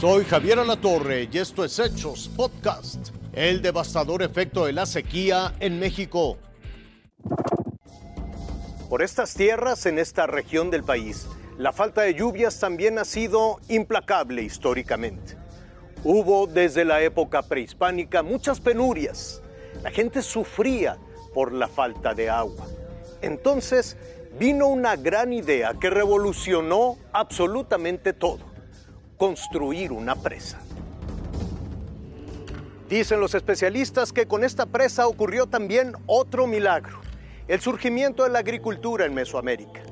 Soy Javier Alatorre y esto es Hechos Podcast. El devastador efecto de la sequía en México. Por estas tierras, en esta región del país, la falta de lluvias también ha sido implacable históricamente. Hubo desde la época prehispánica muchas penurias. La gente sufría por la falta de agua. Entonces vino una gran idea que revolucionó absolutamente todo construir una presa. Dicen los especialistas que con esta presa ocurrió también otro milagro, el surgimiento de la agricultura en Mesoamérica,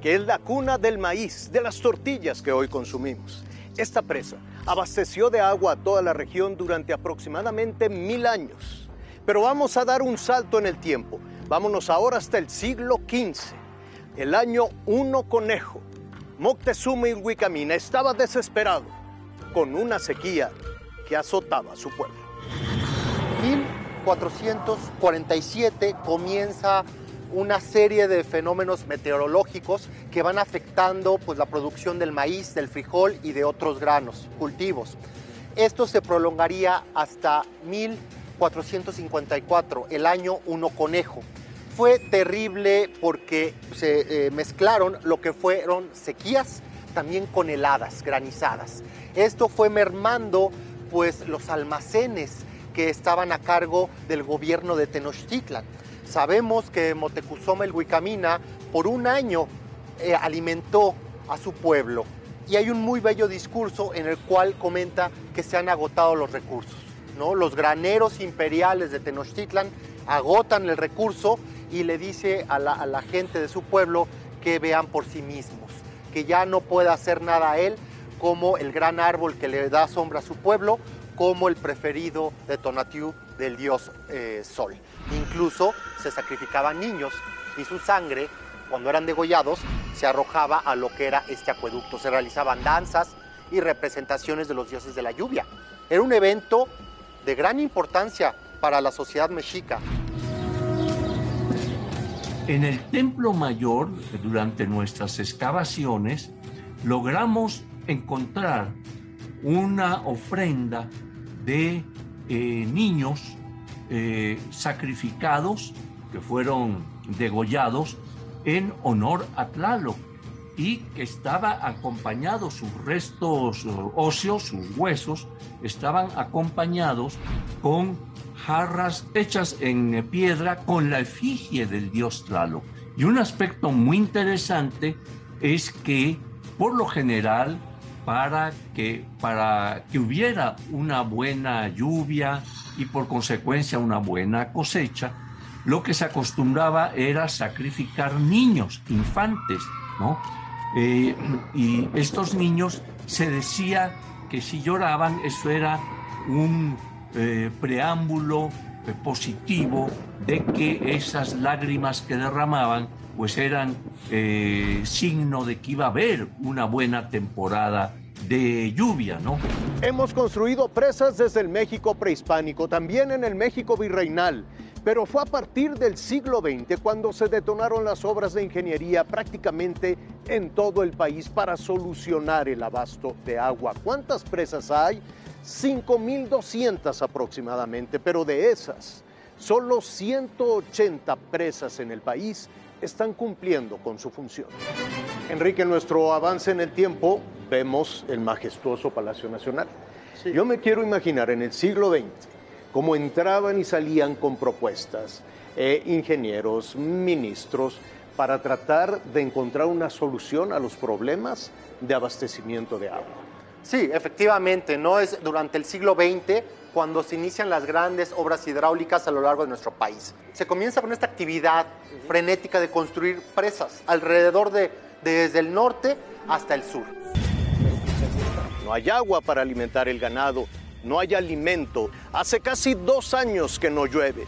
que es la cuna del maíz, de las tortillas que hoy consumimos. Esta presa abasteció de agua a toda la región durante aproximadamente mil años. Pero vamos a dar un salto en el tiempo. Vámonos ahora hasta el siglo XV, el año 1 conejo, Moctezuma Huicamina estaba desesperado con una sequía que azotaba su pueblo. 1447 comienza una serie de fenómenos meteorológicos que van afectando pues, la producción del maíz, del frijol y de otros granos, cultivos. Esto se prolongaría hasta 1454, el año 1 conejo fue terrible porque se eh, mezclaron lo que fueron sequías también con heladas, granizadas. Esto fue mermando pues los almacenes que estaban a cargo del gobierno de Tenochtitlan. Sabemos que Motecuzoma el Huicamina por un año eh, alimentó a su pueblo y hay un muy bello discurso en el cual comenta que se han agotado los recursos. ¿no? Los graneros imperiales de Tenochtitlan agotan el recurso y le dice a la, gente de su pueblo que vean por sí mismos, que ya no puede hacer nada a él como el gran árbol que le da sombra a su pueblo, como el preferido de Tonatiuh del dios eh, Sol. Incluso se sacrificaban niños y su sangre, cuando eran degollados, se arrojaba a lo que era este acueducto. Se realizaban danzas y representaciones de los dioses de la lluvia. Era un evento de gran importancia para la sociedad mexica. En el Templo Mayor, durante nuestras excavaciones, logramos encontrar una ofrenda de eh, niños eh, sacrificados que fueron degollados en honor a Tlaloc y que estaba acompañado, sus restos óseos, sus huesos, estaban acompañados con jarras hechas en piedra con la efigie del dios Tlaloc. Y un aspecto muy interesante es que, por lo general, para que, para que hubiera una buena lluvia y por consecuencia una buena cosecha, lo que se acostumbraba era sacrificar niños, infantes, ¿no? Eh, y estos niños se decía que si lloraban, eso era un eh, preámbulo eh, positivo de que esas lágrimas que derramaban pues eran eh, signo de que iba a haber una buena temporada de lluvia, ¿no? Hemos construido presas desde el México prehispánico, también en el México virreinal, pero fue a partir del siglo XX cuando se detonaron las obras de ingeniería prácticamente en todo el país para solucionar el abasto de agua. ¿Cuántas presas hay? 5.200 aproximadamente, pero de esas, solo 180 presas en el país están cumpliendo con su función. Enrique, en nuestro avance en el tiempo vemos el majestuoso Palacio Nacional. Yo me quiero imaginar en el siglo XX cómo entraban y salían con propuestas eh, ingenieros, ministros, para tratar de encontrar una solución a los problemas de abastecimiento de agua. Sí, efectivamente, no es durante el siglo XX cuando se inician las grandes obras hidráulicas a lo largo de nuestro país. Se comienza con esta actividad frenética de construir presas alrededor de desde el norte hasta el sur. No hay agua para alimentar el ganado, no hay alimento. Hace casi dos años que no llueve.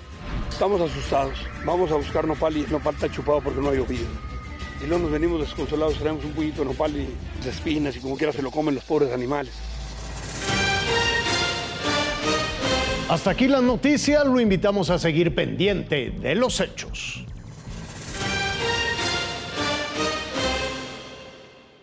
Estamos asustados. Vamos a buscar nopal y nopal está chupado porque no ha llovido y luego nos venimos desconsolados, traemos un poquito de nopal y de espinas y como quiera se lo comen los pobres animales. Hasta aquí la noticia, lo invitamos a seguir pendiente de los hechos.